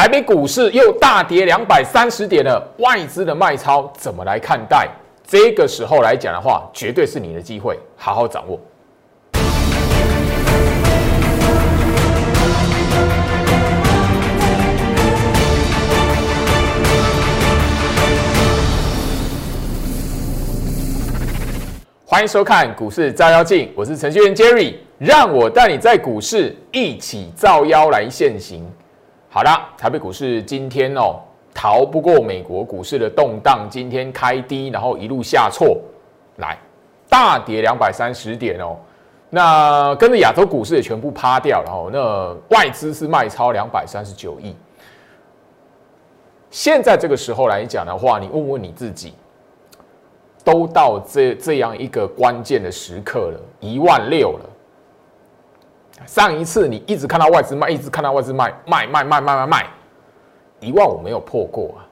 台北股市又大跌两百三十点了，外资的卖超怎么来看待？这个时候来讲的话，绝对是你的机会，好好掌握。欢迎收看股市照妖镜，我是程序员 Jerry，让我带你在股市一起照妖来现行。好啦，台北股市今天哦，逃不过美国股市的动荡，今天开低，然后一路下挫，来大跌两百三十点哦。那跟着亚洲股市也全部趴掉了哦。那外资是卖超两百三十九亿。现在这个时候来讲的话，你问问你自己。都到这这样一个关键的时刻了，一万六了。上一次你一直看到外资卖，一直看到外资卖，卖卖卖卖卖卖，一万五没有破过啊。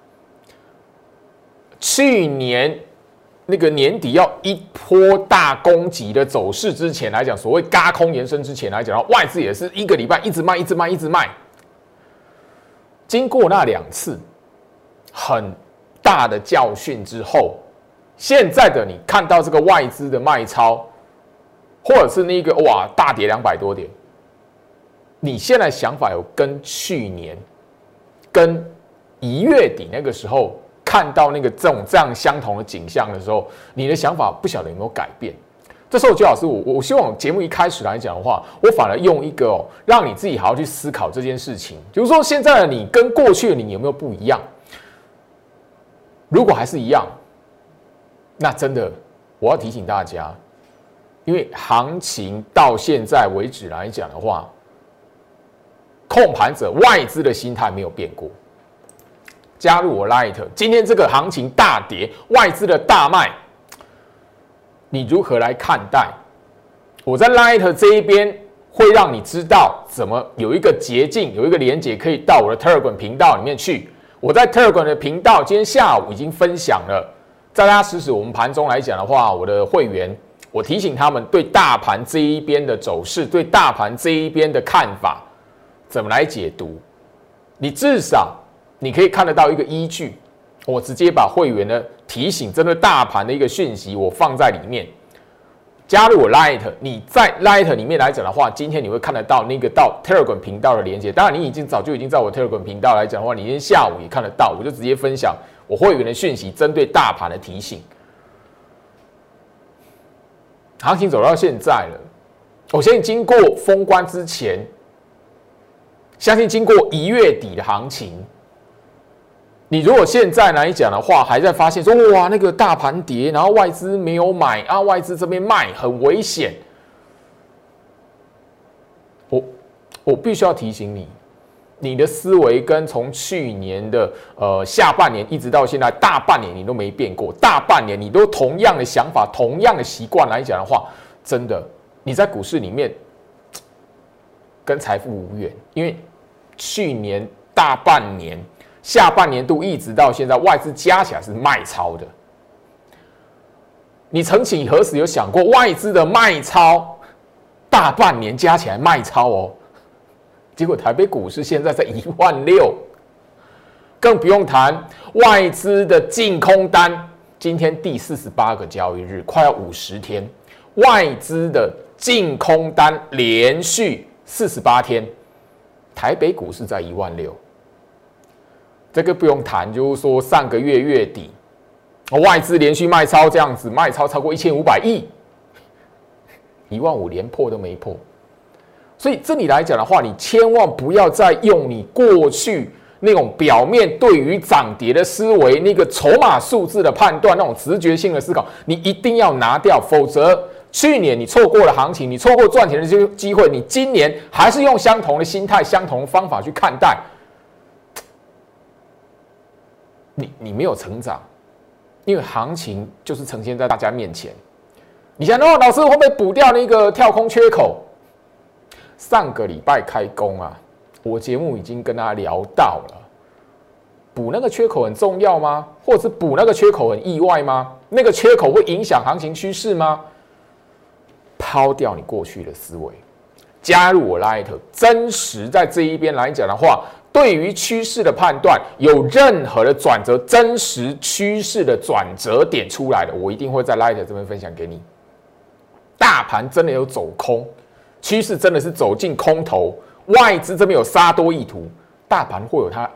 去年那个年底要一波大攻击的走势之前来讲，所谓嘎空延伸之前来讲，外资也是一个礼拜一直卖，一直卖，一直卖。经过那两次很大的教训之后。现在的你看到这个外资的卖超，或者是那个哇大跌两百多点，你现在想法有跟去年、跟一月底那个时候看到那个这种这样相同的景象的时候，你的想法不晓得有没有改变？这时候，周老师，我我希望节目一开始来讲的话，我反而用一个哦，让你自己好好去思考这件事情，就是说现在的你跟过去的你有没有不一样？如果还是一样。那真的，我要提醒大家，因为行情到现在为止来讲的话，控盘者外资的心态没有变过。加入我 Light，今天这个行情大跌，外资的大卖，你如何来看待？我在 Light 这一边会让你知道怎么有一个捷径，有一个连接可以到我的 Telegram 频道里面去。我在 Telegram 的频道今天下午已经分享了。在大家实时我们盘中来讲的话，我的会员，我提醒他们对大盘这一边的走势，对大盘这一边的看法，怎么来解读？你至少你可以看得到一个依据。我直接把会员的提醒针对大盘的一个讯息，我放在里面。加入我 Light，你在 Light 里面来讲的话，今天你会看得到那个到 Telegram 频道的连接。当然，你已经早就已经在我 Telegram 频道来讲的话，你今天下午也看得到，我就直接分享。我会员的讯息，针对大盘的提醒，行情走到现在了。我相信经过封关之前，相信经过一月底的行情，你如果现在来讲的话，还在发现说哇，那个大盘跌，然后外资没有买啊，外资这边卖很危险。我我必须要提醒你。你的思维跟从去年的呃下半年一直到现在大半年你都没变过，大半年你都同样的想法、同样的习惯来讲的话，真的你在股市里面跟财富无缘，因为去年大半年、下半年度一直到现在外资加起来是卖超的，你曾几何时有想过外资的卖超大半年加起来卖超哦？结果台北股市现在在一万六，更不用谈外资的净空单。今天第四十八个交易日，快要五十天，外资的净空单连续四十八天，台北股市在一万六。这个不用谈，就是说上个月月底，外资连续卖超这样子，卖超超过一千五百亿，一万五连破都没破。所以这里来讲的话，你千万不要再用你过去那种表面对于涨跌的思维，那个筹码数字的判断，那种直觉性的思考，你一定要拿掉，否则去年你错过了行情，你错过赚钱的机机会，你今年还是用相同的心态、相同的方法去看待，你你没有成长，因为行情就是呈现在大家面前。你想哦，老师会不会补掉那个跳空缺口？上个礼拜开工啊，我节目已经跟大家聊到了，补那个缺口很重要吗？或者是补那个缺口很意外吗？那个缺口会影响行情趋势吗？抛掉你过去的思维，加入我 Light，真实在这一边来讲的话，对于趋势的判断，有任何的转折，真实趋势的转折点出来了，我一定会在 Light 这边分享给你。大盘真的有走空，趋势真的是走进空头，外资这边有杀多意图，大盘会有它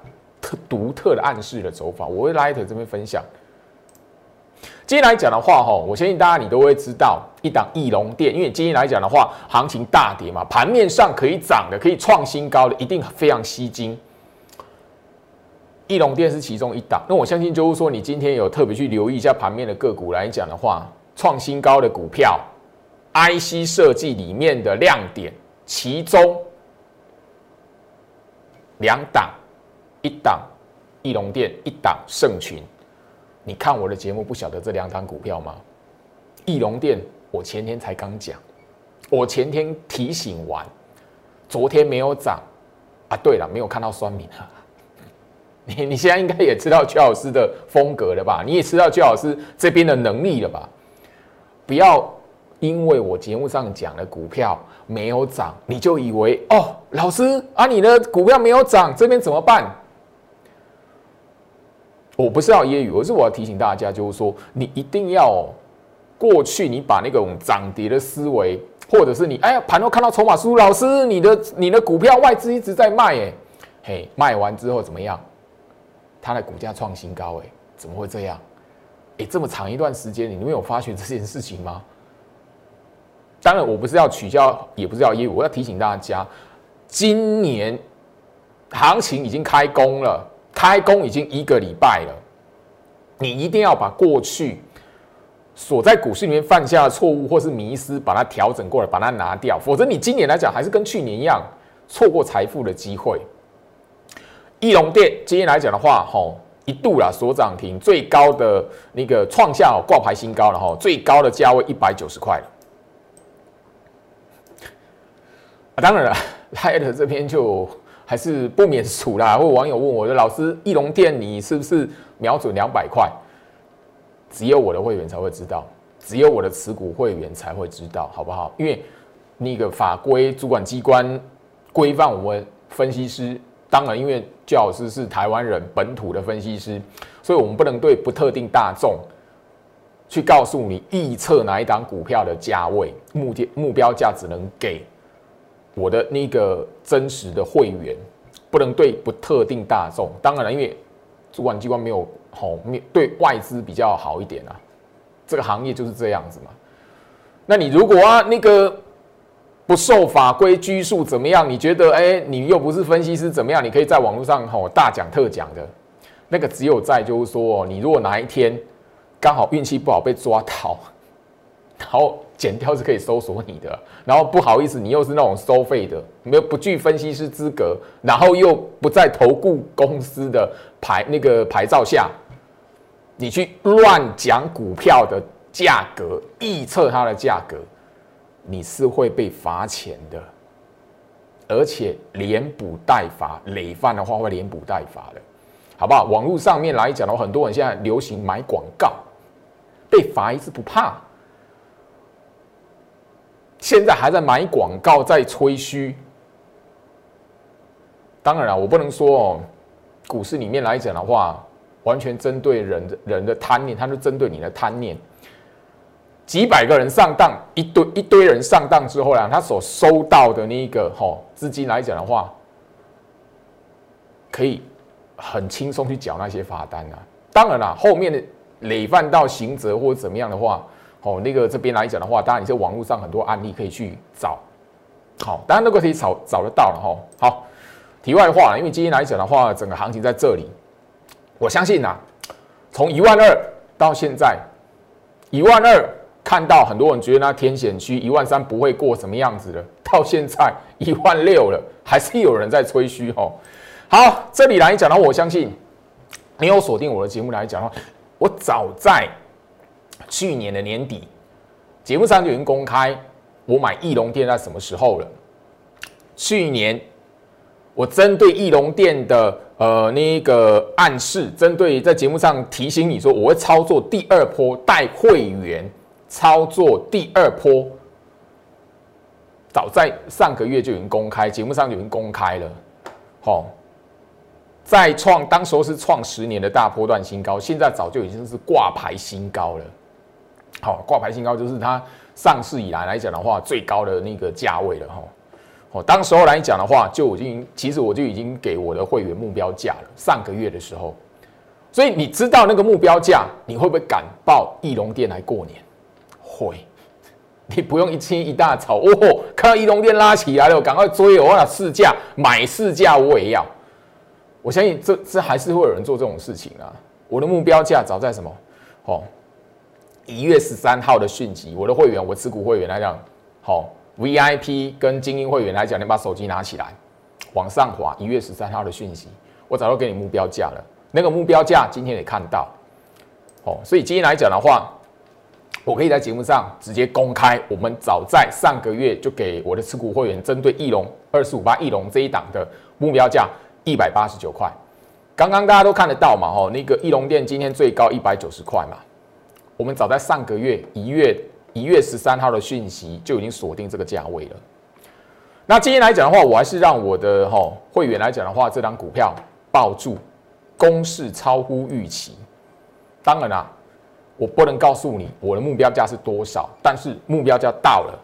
特独特的暗示的走法，我会 Light 这边分享。今天来讲的话，哈，我相信大家你都会知道一档翼龙店，因为今天来讲的话，行情大跌嘛，盘面上可以涨的、可以创新高的，一定非常吸睛。翼龙店是其中一档，那我相信就是说，你今天有特别去留意一下盘面的个股来讲的话，创新高的股票，IC 设计里面的亮点，其中两档，一档翼龙店，一档盛群。你看我的节目，不晓得这两档股票吗？翼龙店，我前天才刚讲，我前天提醒完，昨天没有涨啊。对了，没有看到酸敏啊。你你现在应该也知道邱老师的风格了吧？你也知道邱老师这边的能力了吧？不要因为我节目上讲的股票没有涨，你就以为哦，老师啊，你的股票没有涨，这边怎么办？我不是要揶揄，而是我要提醒大家，就是说，你一定要过去，你把那种涨跌的思维，或者是你哎呀盘后看到筹码书，老师，你的你的股票外资一直在卖，哎，嘿，卖完之后怎么样？它的股价创新高，哎，怎么会这样？哎，这么长一段时间，你没有发觉这件事情吗？当然，我不是要取消，也不是要揶揄，我要提醒大家，今年行情已经开工了。开工已经一个礼拜了，你一定要把过去所在股市里面犯下的错误或是迷失，把它调整过来，把它拿掉，否则你今年来讲还是跟去年一样，错过财富的机会。翼龙店今天来讲的话，吼一度啦所涨停，最高的那个创下挂牌新高了哈，最高的价位一百九十块了。啊，当然了，来的这边就。还是不免俗啦。或网友问我的老师，翼龙店你是不是瞄准两百块？只有我的会员才会知道，只有我的持股会员才会知道，好不好？因为那个法规主管机关规范我们分析师，当然因为教老师是台湾人本土的分析师，所以我们不能对不特定大众去告诉你预测哪一档股票的价位，目的目标价只能给。我的那个真实的会员不能对不特定大众，当然了，因为主管机关没有好面对外资比较好一点啊，这个行业就是这样子嘛。那你如果啊那个不受法规拘束怎么样？你觉得哎，你又不是分析师怎么样？你可以在网络上吼大讲特讲的，那个只有在就是说，你如果哪一天刚好运气不好被抓到，然后。剪掉是可以搜索你的，然后不好意思，你又是那种收费的，没有不具分析师资格，然后又不在投顾公司的牌那个牌照下，你去乱讲股票的价格，预测它的价格，你是会被罚钱的，而且连补带罚，累犯的话会连补带罚的，好不好？网络上面来讲的话，很多人现在流行买广告，被罚一次不怕。现在还在买广告，在吹嘘。当然了，我不能说哦，股市里面来讲的话，完全针对人的人的贪念，它是针对你的贪念。几百个人上当，一堆一堆人上当之后呢，他所收到的那个哈资金来讲的话，可以很轻松去缴那些罚单啊。当然了，后面的累犯到刑责或者怎么样的话。哦，那个这边来讲的话，当然你在网络上很多案例可以去找，好，当然那个可以找找得到了哈。好，题外话，因为今天来讲的话，整个行情在这里，我相信呐，从一万二到现在，一万二看到很多人觉得那天险区一万三不会过什么样子的，到现在一万六了，还是有人在吹嘘哦。好，这里来讲的话，我相信你有锁定我的节目来讲的话，我早在。去年的年底，节目上就已经公开我买翼龙店在什么时候了。去年我针对翼龙店的呃那个暗示，针对在节目上提醒你说我会操作第二波带会员操作第二波，早在上个月就已经公开，节目上就已经公开了。好，再创当时候是创十年的大波段新高，现在早就已经是挂牌新高了。好，挂牌新高就是它上市以来来讲的话最高的那个价位了哈。哦，当时候来讲的话，就已经其实我就已经给我的会员目标价了。上个月的时候，所以你知道那个目标价，你会不会敢报翼龙店来过年？会，你不用一清一大早哦，看到翼龙店拉起来了，赶快追我，我试价买试价我也要。我相信这这还是会有人做这种事情啊。我的目标价早在什么？哦，一月十三号的讯息，我的会员，我持股会员来讲，好。VIP 跟精英会员来讲，你把手机拿起来，往上滑，一月十三号的讯息，我早就给你目标价了。那个目标价今天也看到，哦，所以今天来讲的话，我可以在节目上直接公开，我们早在上个月就给我的持股会员，针对翼龙二四五八翼龙这一档的目标价一百八十九块。刚刚大家都看得到嘛，哦，那个翼龙店今天最高一百九十块嘛，我们早在上个月一月。一月十三号的讯息就已经锁定这个价位了。那今天来讲的话，我还是让我的哈会员来讲的话，这张股票抱住，攻势超乎预期。当然啦，我不能告诉你我的目标价是多少，但是目标价到了，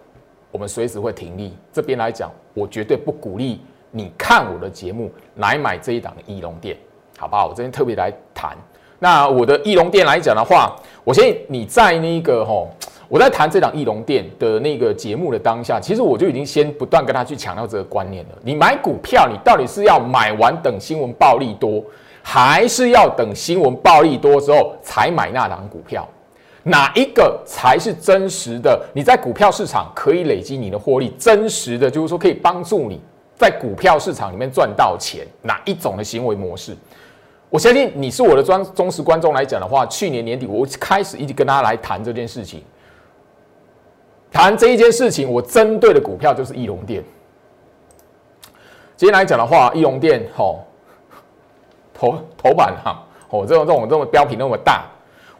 我们随时会停利。这边来讲，我绝对不鼓励你看我的节目来买这一档的翼龙店，好不好？我这边特别来谈。那我的翼龙店来讲的话，我先你在那个哈。我在谈这档翼龙店的那个节目的当下，其实我就已经先不断跟他去强调这个观念了。你买股票，你到底是要买完等新闻暴利多，还是要等新闻暴利多之后才买那档股票？哪一个才是真实的？你在股票市场可以累积你的获利，真实的就是说可以帮助你在股票市场里面赚到钱。哪一种的行为模式？我相信你是我的专忠实观众来讲的话，去年年底我开始一直跟大家来谈这件事情。谈这一件事情，我针对的股票就是翼龙店。今天来讲的话，翼龙店吼头头版哈，哦这种这种这种标题那么大，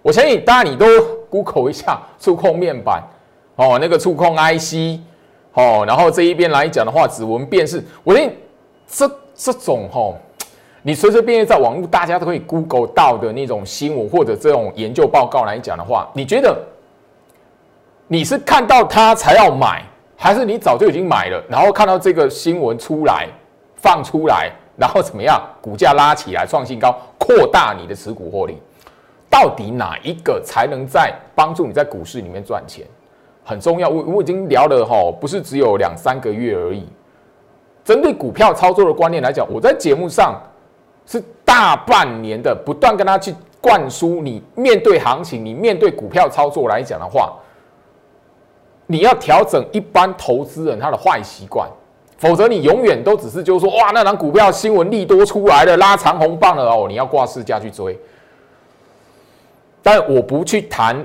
我相信大家你都 Google 一下触控面板哦，那个触控 IC 哦，然后这一边来讲的话，指纹辨识，我相信这这种吼，你随随便便在网络大家都可以 Google 到的那种新闻或者这种研究报告来讲的话，你觉得？你是看到它才要买，还是你早就已经买了？然后看到这个新闻出来放出来，然后怎么样？股价拉起来创新高，扩大你的持股获利，到底哪一个才能在帮助你在股市里面赚钱？很重要。我我已经聊了哈，不是只有两三个月而已。针对股票操作的观念来讲，我在节目上是大半年的不断跟他去灌输。你面对行情，你面对股票操作来讲的话。你要调整一般投资人他的坏习惯，否则你永远都只是就是说，哇，那张股票新闻利多出来了，拉长红棒了哦，你要挂市价去追。但我不去谈，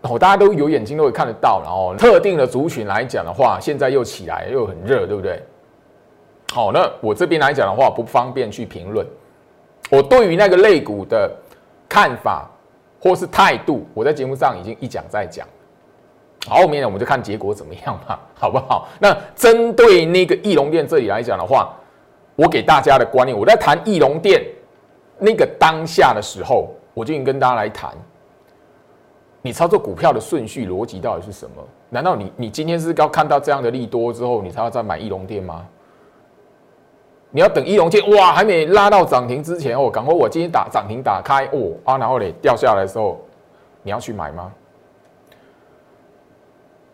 哦，大家都有眼睛都会看得到，然后特定的族群来讲的话，现在又起来又很热，对不对？好，那我这边来讲的话，不方便去评论。我对于那个类股的看法或是态度，我在节目上已经一讲再讲。后面呢，我们就看结果怎么样嘛，好不好？那针对那个翼龙店这里来讲的话，我给大家的观念，我在谈翼龙店那个当下的时候，我就已经跟大家来谈，你操作股票的顺序逻辑到底是什么？难道你你今天是要看到这样的利多之后，你才要再买翼龙店吗？你要等一龙店哇还没拉到涨停之前哦，赶快我今天打涨停打开哦啊，然后嘞掉下来的时候，你要去买吗？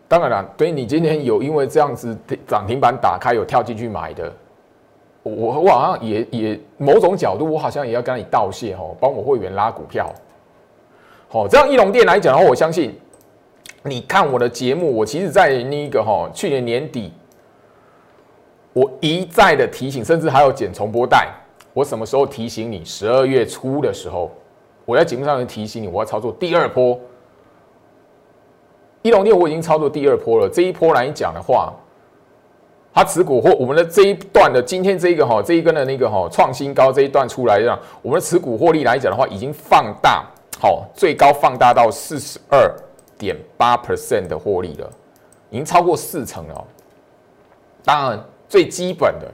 当然了，对你今天有因为这样子涨停板打开有跳进去买的，我我好像也也某种角度我好像也要跟你道谢哦，帮我会员拉股票。好，这样一龙店来讲的话，我相信你看我的节目，我其实在那个哈去年年底，我一再的提醒，甚至还有剪重播带。我什么时候提醒你？十二月初的时候，我在节目上面提醒你，我要操作第二波。一龙店我已经操作第二波了，这一波来讲的话，它持股或我们的这一段的今天这一个哈这一根的那个哈创新高这一段出来，让我们的持股获利来讲的话，已经放大，好，最高放大到四十二点八 percent 的获利了，已经超过四成了。当然最基本的，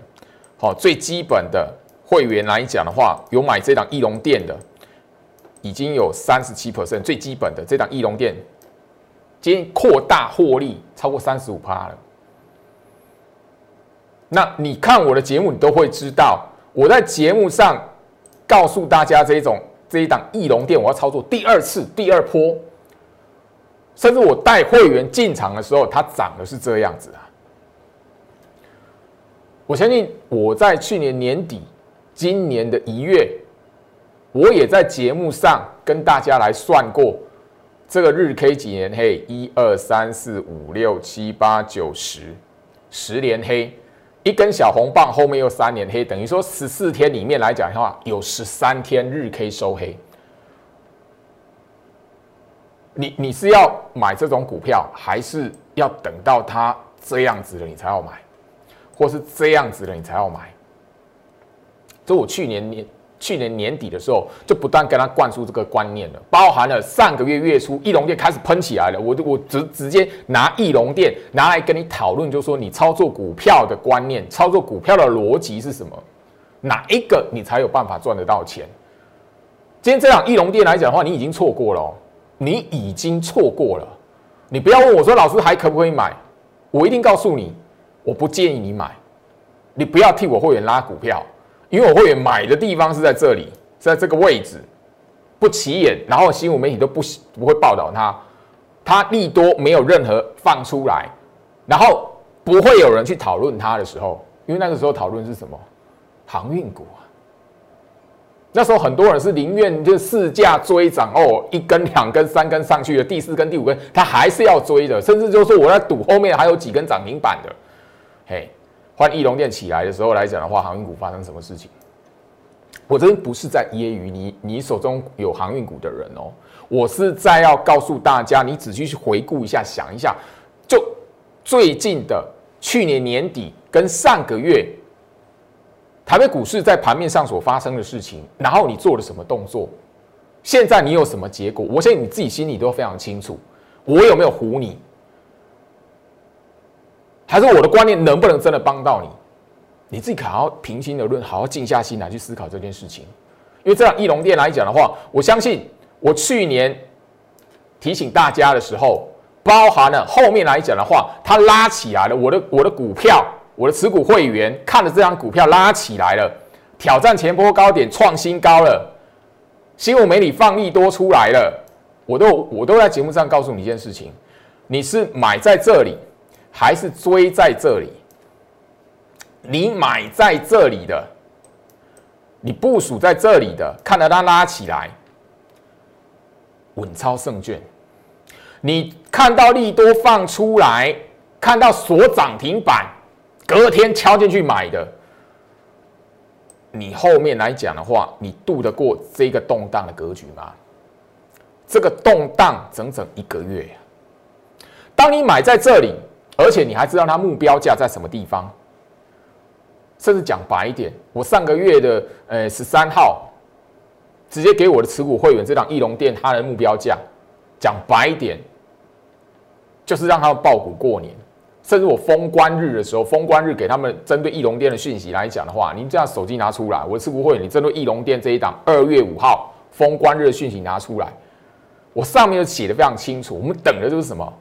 好最基本的会员来讲的话，有买这档翼龙店的，已经有三十七 percent 最基本的这档翼龙店，今天扩大获利超过三十五趴了。那你看我的节目，你都会知道，我在节目上告诉大家这种这一档翼龙店，我要操作第二次、第二波，甚至我带会员进场的时候，它涨的是这样子啊。我相信我在去年年底、今年的一月，我也在节目上跟大家来算过这个日 K 几年黑，一二三四五六七八九十，十连黑，一根小红棒后面又三连黑，等于说十四天里面来讲的话，有十三天日 K 收黑。你你是要买这种股票，还是要等到它这样子了你才要买？或是这样子的，你才要买。就我去年年去年年底的时候，就不断跟他灌输这个观念了，包含了上个月月初，翼龙店开始喷起来了，我就我直直接拿翼龙店拿来跟你讨论，就说你操作股票的观念，操作股票的逻辑是什么？哪一个你才有办法赚得到钱？今天这场翼龙店来讲的话，你已经错过了，哦你已经错过了。你不要问我说老师还可不可以买，我一定告诉你。我不建议你买，你不要替我会员拉股票，因为我会员买的地方是在这里，在这个位置，不起眼，然后新闻媒体都不不会报道它，它利多没有任何放出来，然后不会有人去讨论它的时候，因为那个时候讨论是什么？航运股啊，那时候很多人是宁愿就市价追涨哦，一根两根三根上去了，第四根第五根他还是要追的，甚至就是说我在赌后面还有几根涨停板的。嘿，换翼龙店起来的时候来讲的话，航运股发生什么事情？我真不是在揶揄你，你手中有航运股的人哦，我是在要告诉大家，你仔细去回顾一下，想一下，就最近的去年年底跟上个月台北股市在盘面上所发生的事情，然后你做了什么动作？现在你有什么结果？我相信你自己心里都非常清楚，我有没有唬你？还是我的观念能不能真的帮到你？你自己好好平心而论，好好静下心来去思考这件事情。因为这样翼龙店来讲的话，我相信我去年提醒大家的时候，包含了后面来讲的话，它拉起来了。我的我的股票，我的持股会员看了这张股票拉起来了，挑战前波高点，创新高了。新闻媒体放利多出来了，我都我都在节目上告诉你一件事情：你是买在这里。还是追在这里，你买在这里的，你部署在这里的，看到它拉起来，稳操胜券。你看到利多放出来，看到锁涨停板，隔天敲进去买的，你后面来讲的话，你渡得过这个动荡的格局吗？这个动荡整整一个月呀，当你买在这里。而且你还知道它目标价在什么地方？甚至讲白一点，我上个月的呃十三号，直接给我的持股会员这档翼龙店它的目标价，讲白一点，就是让他们爆股过年。甚至我封关日的时候，封关日给他们针对翼龙店的讯息来讲的话，您这样手机拿出来，我的持股会员，你针对翼龙店这一档二月五号封关日的讯息拿出来，我上面就写的非常清楚，我们等的就是什么？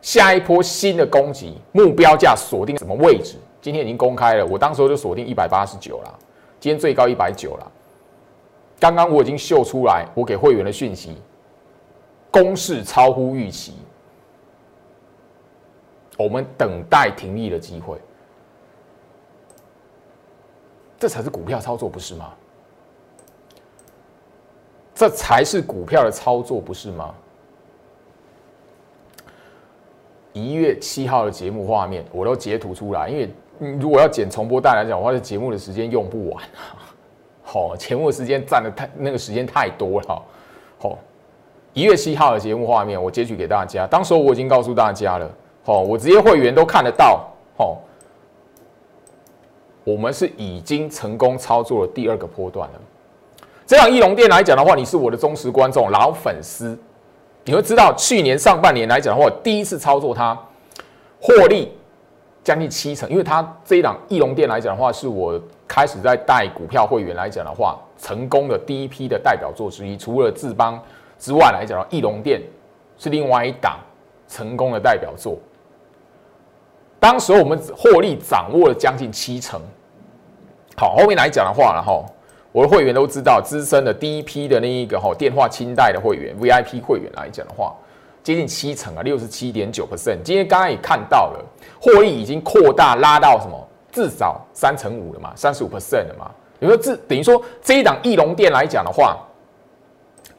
下一波新的攻击目标价锁定什么位置？今天已经公开了，我当时就锁定一百八十九了，今天最高一百九了。刚刚我已经秀出来，我给会员的讯息，攻势超乎预期，我们等待停利的机会，这才是股票操作，不是吗？这才是股票的操作，不是吗？一月七号的节目画面，我都截图出来，因为如果要剪重播带来讲，的话，这节目的时间用不完。好，节目时间占的太那个时间太多了。好，一月七号的节目画面，我截取给大家。当时我已经告诉大家了，好，我直接会员都看得到。好，我们是已经成功操作了第二个波段了。这样翼龙店来讲的话，你是我的忠实观众、老粉丝。你会知道，去年上半年来讲的话，第一次操作它，获利将近七成，因为它这一档翼龙店来讲的话，是我开始在带股票会员来讲的话，成功的第一批的代表作之一。除了智邦之外来讲，翼龙店是另外一档成功的代表作。当时我们获利掌握了将近七成。好，后面来讲的话，然后我的会员都知道，资深的第一批的那一个哈电话清代的会员 VIP 会员来讲的话，接近七成啊，六十七点九 percent。今天刚刚也看到了，获利已经扩大拉到什么？至少三成五了嘛，三十五 percent 了嘛。你说这等于说这一档翼龙店来讲的话，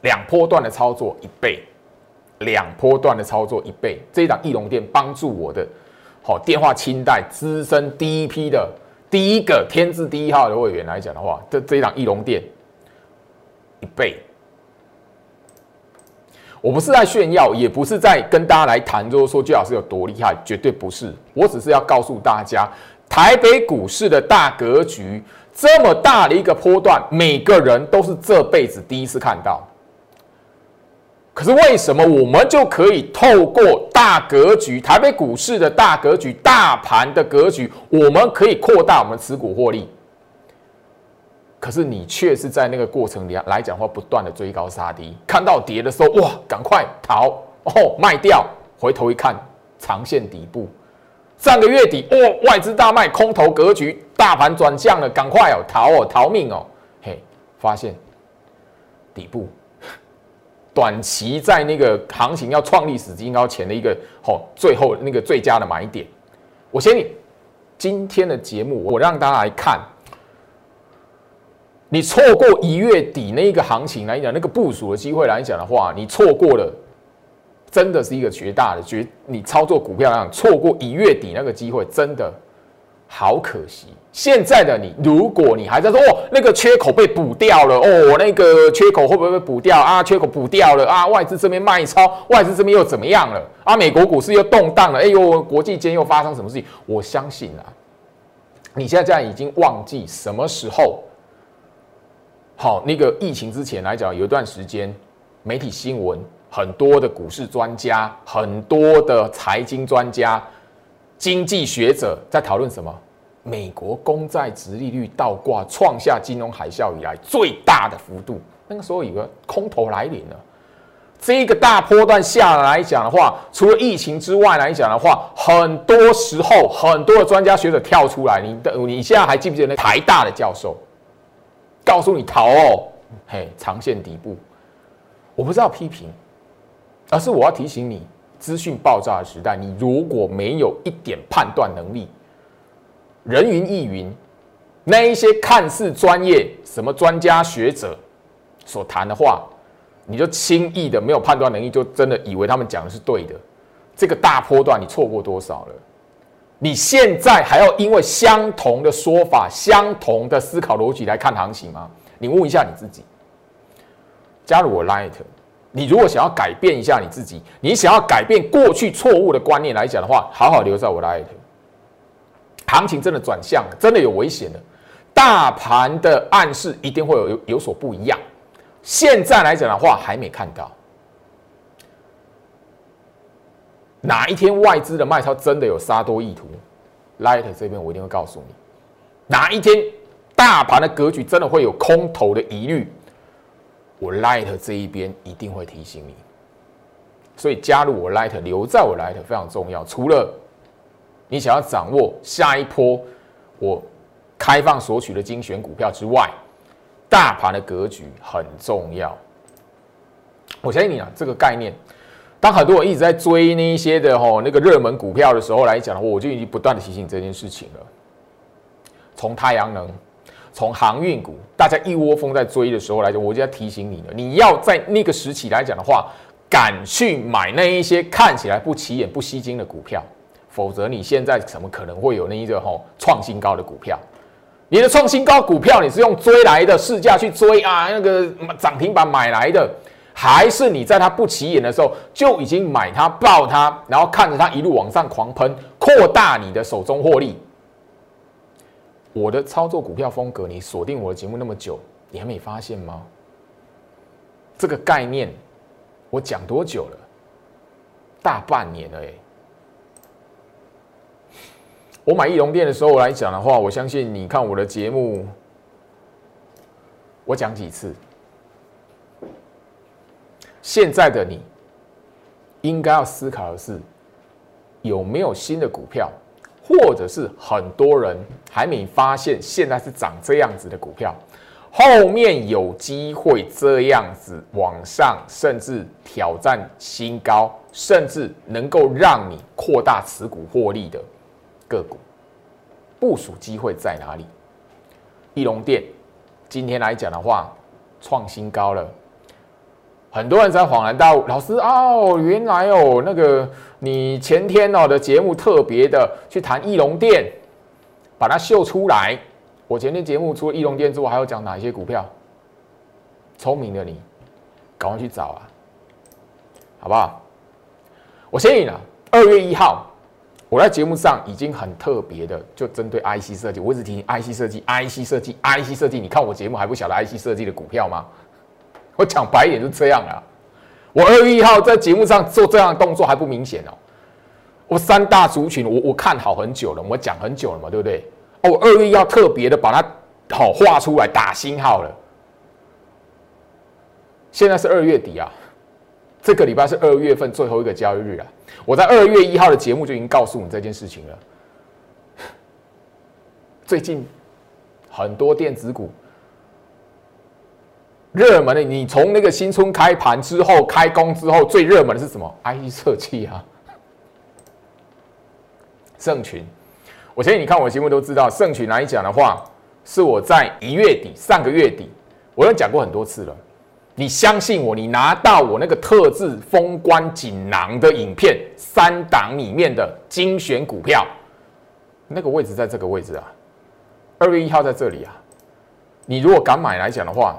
两波段的操作一倍，两波段的操作一倍。这一档翼龙店帮助我的好电话清代资深第一批的。第一个天字第一号的会员来讲的话，这这一档翼龙店一倍，我不是在炫耀，也不是在跟大家来谈，就是说居老师有多厉害，绝对不是。我只是要告诉大家，台北股市的大格局，这么大的一个波段，每个人都是这辈子第一次看到。可是为什么我们就可以透过大格局、台北股市的大格局、大盘的格局，我们可以扩大我们持股获利？可是你却是在那个过程里来讲话，不断的追高杀低，看到跌的时候，哇，赶快逃哦，卖掉，回头一看，长线底部，上个月底，哦，外资大卖，空头格局，大盘转向了，赶快哦，逃哦，逃命哦，嘿，发现底部。短期在那个行情要创历史新高前的一个好，最后那个最佳的买点，我先你今天的节目，我让大家来看，你错过一月底那一个行情来讲，那个部署的机会来讲的话，你错过了，真的是一个绝大的绝，你操作股票来讲，错过一月底那个机会，真的。好可惜，现在的你，如果你还在说哦，那个缺口被补掉了哦，那个缺口会不会被补掉啊？缺口补掉了啊？外资这边卖超，外资这边又怎么样了啊？美国股市又动荡了，哎呦，国际间又发生什么事情？我相信啊，你现在这样已经忘记什么时候好那个疫情之前来讲，有一段时间媒体新闻很多的股市专家，很多的财经专家。经济学者在讨论什么？美国公债值利率倒挂，创下金融海啸以来最大的幅度。那个时候，有个空头来临了。这个大波段下来讲的话，除了疫情之外来讲的话，很多时候很多的专家学者跳出来。你的你现在还记不记得那台大的教授告诉你逃哦？嘿，长线底部。我不是要批评，而是我要提醒你。资讯爆炸的时代，你如果没有一点判断能力，人云亦云，那一些看似专业、什么专家学者所谈的话，你就轻易的没有判断能力，就真的以为他们讲的是对的。这个大波段你错过多少了？你现在还要因为相同的说法、相同的思考逻辑来看行情吗？你问一下你自己。加入我 Light。你如果想要改变一下你自己，你想要改变过去错误的观念来讲的话，好好留在我的艾特。行情真的转向，真的有危险的，大盘的暗示一定会有有有所不一样。现在来讲的话，还没看到哪一天外资的卖超真的有杀多意图。Light 这边我一定会告诉你，哪一天大盘的格局真的会有空头的疑虑。我 Light 这一边一定会提醒你，所以加入我 Light，留在我 Light 非常重要。除了你想要掌握下一波我开放索取的精选股票之外，大盘的格局很重要。我相信你啊，这个概念，当很多人一直在追那一些的吼那个热门股票的时候来讲的话，我就已经不断的提醒这件事情了。从太阳能。从航运股，大家一窝蜂在追的时候来讲，我就要提醒你了，你要在那个时期来讲的话，敢去买那一些看起来不起眼、不吸睛的股票，否则你现在怎么可能会有那一个吼创新高的股票？你的创新高股票，你是用追来的市价去追啊，那个涨停板买来的，还是你在它不起眼的时候就已经买它、抱它，然后看着它一路往上狂喷，扩大你的手中获利？我的操作股票风格，你锁定我的节目那么久，你还没发现吗？这个概念我讲多久了？大半年了哎！我买翼龙店的时候来讲的话，我相信你看我的节目，我讲几次。现在的你，应该要思考的是，有没有新的股票，或者是很多人还没发现，现在是涨这样子的股票，后面有机会这样子往上，甚至挑战新高，甚至能够让你扩大持股获利的个股，部署机会在哪里？翼龙店今天来讲的话，创新高了。很多人才恍然大悟，老师哦，原来哦，那个你前天哦的节目特别的去谈翼龙店，把它秀出来。我前天节目除了翼龙店之外，还要讲哪一些股票？聪明的你，赶快去找啊，好不好？我建议呢，二月一号，我在节目上已经很特别的，就针对 IC 设计，我一直提醒 IC 设计，IC 设计，IC 设计。你看我节目还不晓得 IC 设计的股票吗？我讲白一点就这样了。我二月一号在节目上做这样的动作还不明显哦。我三大族群，我我看好很久了，我讲很久了嘛，对不对？哦，我二月要特别的把它好画出来打星号了。现在是二月底啊，这个礼拜是二月份最后一个交易日啊。我在二月一号的节目就已经告诉你这件事情了。最近很多电子股。热门的，你从那个新春开盘之后开工之后，最热门的是什么？IE 设计啊，盛群。我相信你看我的节目都知道，盛群来讲的话，是我在一月底上个月底，我都讲过很多次了。你相信我，你拿到我那个特制封关锦囊的影片，三档里面的精选股票，那个位置在这个位置啊，二月一号在这里啊。你如果敢买来讲的话，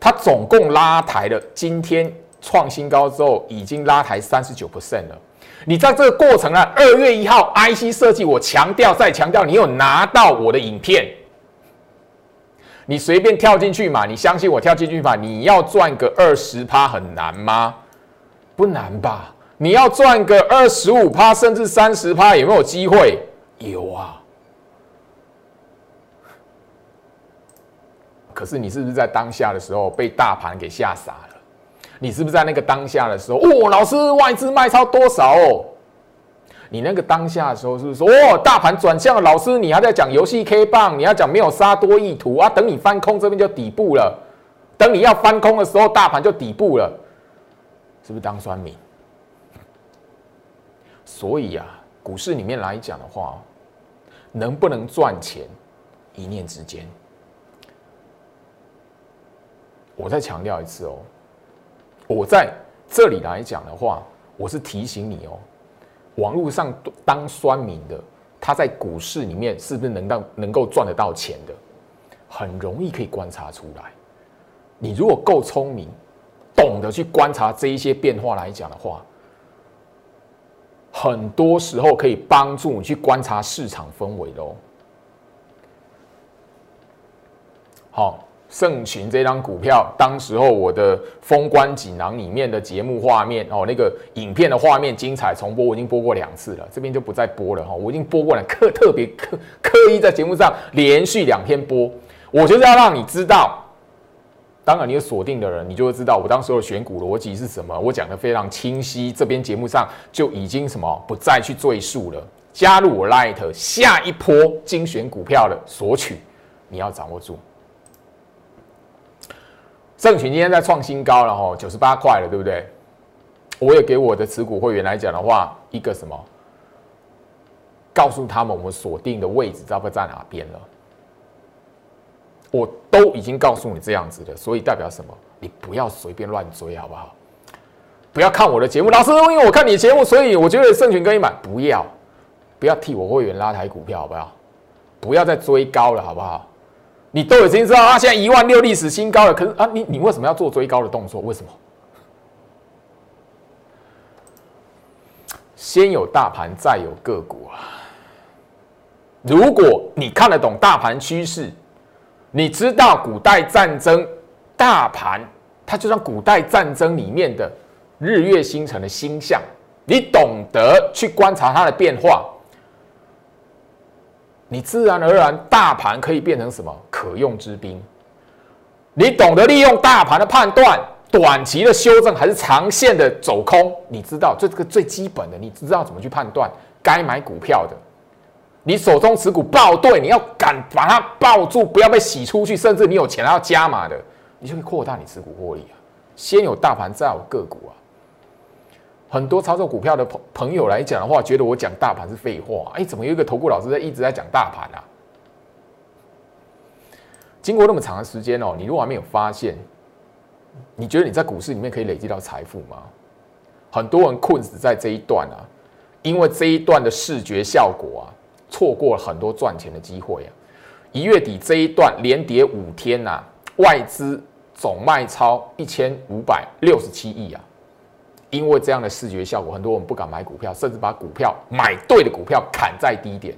它总共拉抬了，今天创新高之后，已经拉抬三十九 percent 了。你在这个过程啊，二月一号 IC 设计，我强调再强调，你有拿到我的影片，你随便跳进去嘛，你相信我跳进去嘛？你要赚个二十趴很难吗？不难吧？你要赚个二十五趴甚至三十趴，有没有机会？有啊。可是你是不是在当下的时候被大盘给吓傻了？你是不是在那个当下的时候，哦，老师外资卖超多少？哦，你那个当下的时候是不是说，哦，大盘转向了？老师，你还在讲游戏 K 棒，你要讲没有杀多意图啊？等你翻空这边就底部了，等你要翻空的时候，大盘就底部了，是不是当酸民？所以啊，股市里面来讲的话，能不能赚钱，一念之间。我再强调一次哦，我在这里来讲的话，我是提醒你哦，网络上当酸民的，他在股市里面是不是能到能够赚得到钱的，很容易可以观察出来。你如果够聪明，懂得去观察这一些变化来讲的话，很多时候可以帮助你去观察市场氛围的哦。好。盛群这张股票，当时候我的封关锦囊里面的节目画面哦，那个影片的画面精彩重播，我已经播过两次了，这边就不再播了哈。我已经播过了，刻特别刻刻意在节目上连续两天播，我就是要让你知道。当然，你有锁定的人，你就会知道我当时的选股逻辑是什么。我讲的非常清晰，这边节目上就已经什么不再去赘述了。加入我 Light 下一波精选股票的索取，你要掌握住。盛群今天在创新高了吼，九十八块了，对不对？我也给我的持股会员来讲的话，一个什么？告诉他们我们锁定的位置知道不在哪边了？我都已经告诉你这样子的，所以代表什么？你不要随便乱追，好不好？不要看我的节目，老师，因为我看你的节目，所以我觉得盛群可以买。不要，不要替我会员拉抬股票，好不好？不要再追高了，好不好？你都已经知道啊，现在一万六历史新高了。可是啊，你你为什么要做追高的动作？为什么？先有大盘，再有个股啊。如果你看得懂大盘趋势，你知道古代战争大盘，它就像古代战争里面的日月星辰的星象，你懂得去观察它的变化，你自然而然大盘可以变成什么可用之兵。你懂得利用大盘的判断，短期的修正还是长线的走空，你知道这个最基本的，你知道怎么去判断该买股票的。你手中持股抱对，你要敢把它抱住，不要被洗出去，甚至你有钱还要加码的，你就可以扩大你持股获利啊。先有大盘，再有个股啊。很多操作股票的朋朋友来讲的话，觉得我讲大盘是废话。哎，怎么有一个投顾老师在一直在讲大盘啊？经过那么长的时间哦，你如果还没有发现，你觉得你在股市里面可以累积到财富吗？很多人困死在这一段啊，因为这一段的视觉效果啊，错过了很多赚钱的机会啊。一月底这一段连跌五天呐，外资总卖超一千五百六十七亿啊。因为这样的视觉效果，很多人不敢买股票，甚至把股票买对的股票砍在低点。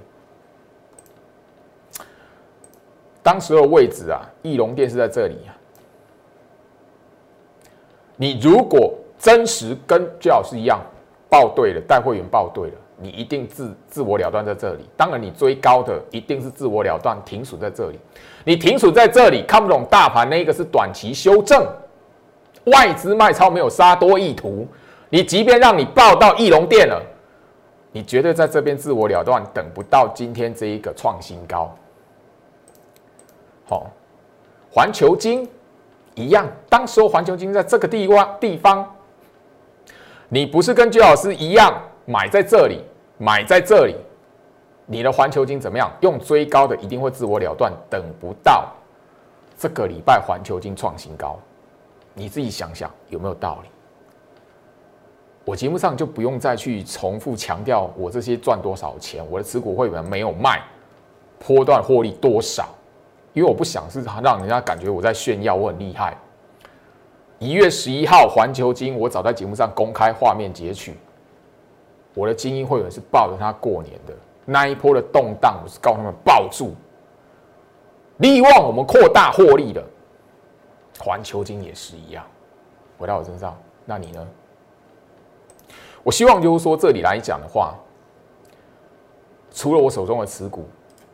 当时的位置啊，翼龙店是在这里啊。你如果真实跟最老师一样报对了，带会员报对了，你一定自自我了断在这里。当然，你追高的一定是自我了断，停损在这里。你停损在这里，看不懂大盘，那个是短期修正，外资卖超没有杀多意图。你即便让你报到翼龙店了，你绝对在这边自我了断，等不到今天这一个创新高。好，环球金一样，当时候环球金在这个地方地方，你不是跟居老师一样买在这里，买在这里，你的环球金怎么样？用追高的一定会自我了断，等不到这个礼拜环球金创新高，你自己想想有没有道理？我节目上就不用再去重复强调我这些赚多少钱，我的持股会员没有卖，波段获利多少。因为我不想是让人家感觉我在炫耀，我很厉害。一月十一号环球金，我早在节目上公开画面截取，我的精英会员是抱着他过年的那一波的动荡，我是告诉他们抱住，利望我们扩大获利的。环球金也是一样，回到我身上，那你呢？我希望就是说这里来讲的话，除了我手中的持股，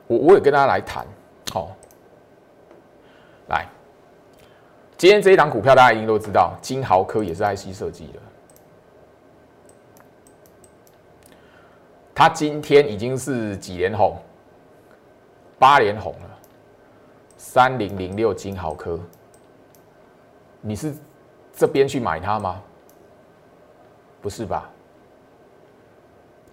我我也跟大家来谈，好。来，今天这一档股票大家一定都知道，金豪科也是 IC 设计的。它今天已经是几连红，八连红了。三零零六金豪科，你是这边去买它吗？不是吧？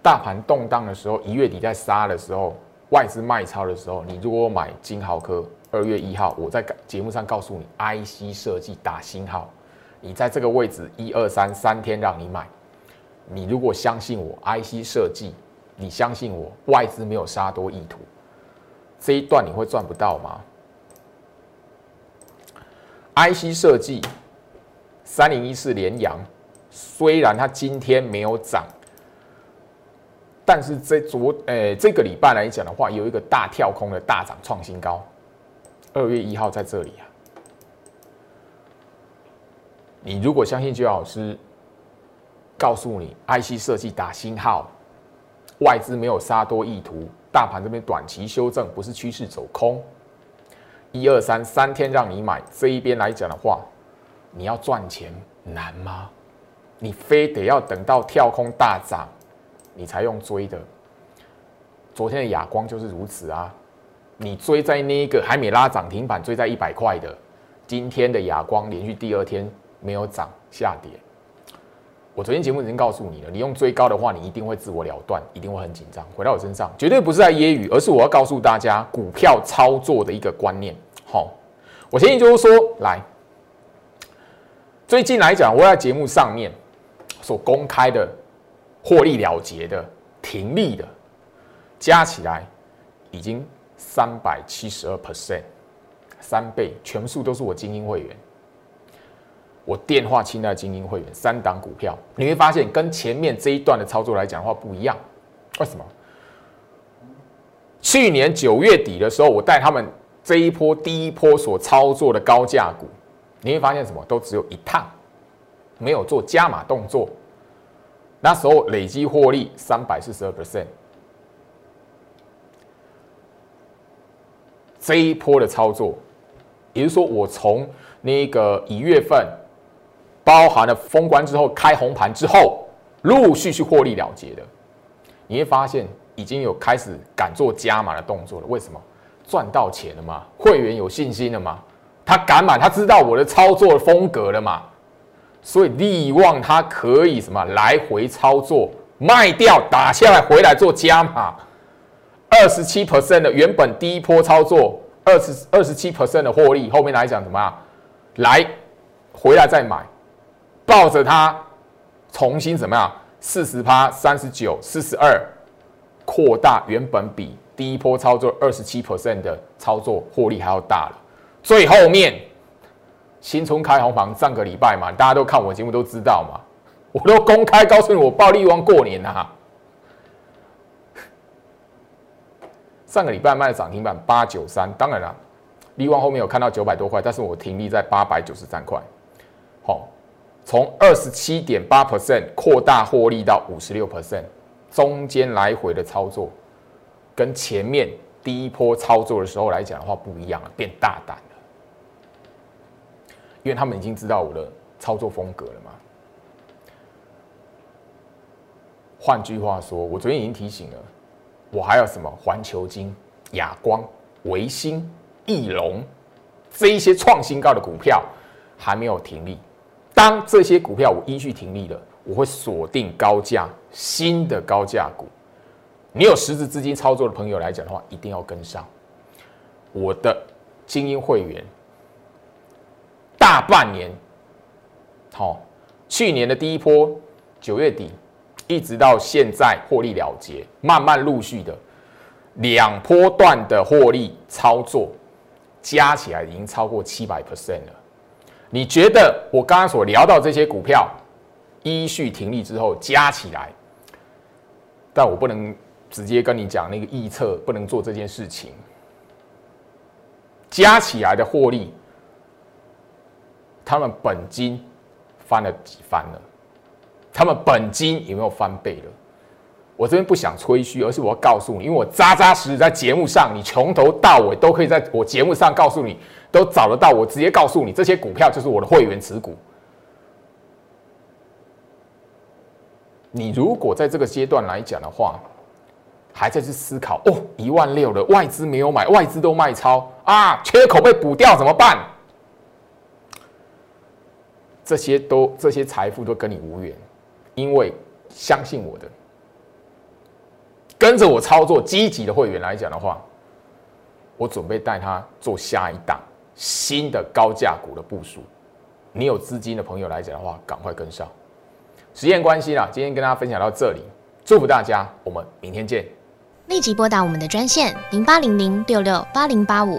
大盘动荡的时候，一月底在杀的时候，外资卖超的时候，你如果买金豪科。二月一号，我在节目上告诉你，IC 设计打新号，你在这个位置一二三三天让你买，你如果相信我，IC 设计，你相信我，外资没有杀多意图，这一段你会赚不到吗？IC 设计三零一四连阳，虽然它今天没有涨，但是这昨诶这个礼拜来讲的话，有一个大跳空的大涨创新高。二月一号在这里啊！你如果相信，就老师告诉你，IC 设计打星号，外资没有杀多意图，大盘这边短期修正不是趋势走空，一二三三天让你买这一边来讲的话，你要赚钱难吗？你非得要等到跳空大涨，你才用追的？昨天的亚光就是如此啊！你追在那一个还没拉涨停板，追在一百块的，今天的亚光连续第二天没有涨下跌。我昨天节目已经告诉你了，你用追高的话，你一定会自我了断，一定会很紧张。回到我身上，绝对不是在揶揄，而是我要告诉大家股票操作的一个观念。好，我建议就是说，来，最近来讲，我在节目上面所公开的获利了结的、停利的，加起来已经。三百七十二 percent，三倍，全数都是我精英会员。我电话清代精英会员，三档股票，你会发现跟前面这一段的操作来讲的话不一样。为什么？去年九月底的时候，我带他们这一波第一波所操作的高价股，你会发现什么？都只有一趟，没有做加码动作。那时候累积获利三百四十二 percent。这一波的操作，也就是说，我从那个一月份包含了封关之后开红盘之后，陆陆续续获利了结的，你会发现已经有开始敢做加码的动作了。为什么？赚到钱了吗？会员有信心了吗？他敢买，他知道我的操作风格了嘛？所以利旺它可以什么来回操作，卖掉打下来回来做加码。二十七 percent 的原本第一波操作，二十二十七 percent 的获利，后面来讲怎么样？来回来再买，抱着它重新怎么样？四十趴、三十九、四十二，扩大原本比第一波操作二十七 percent 的操作获利还要大了。最后面新春开红盘，上个礼拜嘛，大家都看我节目都知道嘛，我都公开告诉你，我报利旺过年啊。上个礼拜卖涨停板八九三，当然了，利旺后面有看到九百多块，但是我停利在八百九十三块。好，从二十七点八 percent 扩大获利到五十六 percent，中间来回的操作，跟前面第一波操作的时候来讲的话不一样了，变大胆了，因为他们已经知道我的操作风格了嘛。换句话说，我昨天已经提醒了。我还有什么环球金、亚光、维新、翼龙这一些创新高的股票还没有停利。当这些股票我依序停利了，我会锁定高价新的高价股。你有实质资金操作的朋友来讲的话，一定要跟上我的精英会员。大半年，好，去年的第一波九月底。一直到现在获利了结，慢慢陆续的两波段的获利操作加起来已经超过七百 percent 了。你觉得我刚刚所聊到这些股票依序停利之后加起来，但我不能直接跟你讲那个预测，不能做这件事情。加起来的获利，他们本金翻了几番了？他们本金有没有翻倍了？我这边不想吹嘘，而是我要告诉你，因为我扎扎实实在节目上，你从头到尾都可以在我节目上告诉你，都找得到。我直接告诉你，这些股票就是我的会员持股。你如果在这个阶段来讲的话，还在去思考哦，一万六了，外资没有买，外资都卖超啊，缺口被补掉怎么办？这些都这些财富都跟你无缘。因为相信我的，跟着我操作积极的会员来讲的话，我准备带他做下一档新的高价股的部署。你有资金的朋友来讲的话，赶快跟上。时间关系啦，今天跟大家分享到这里，祝福大家，我们明天见。立即拨打我们的专线零八零零六六八零八五。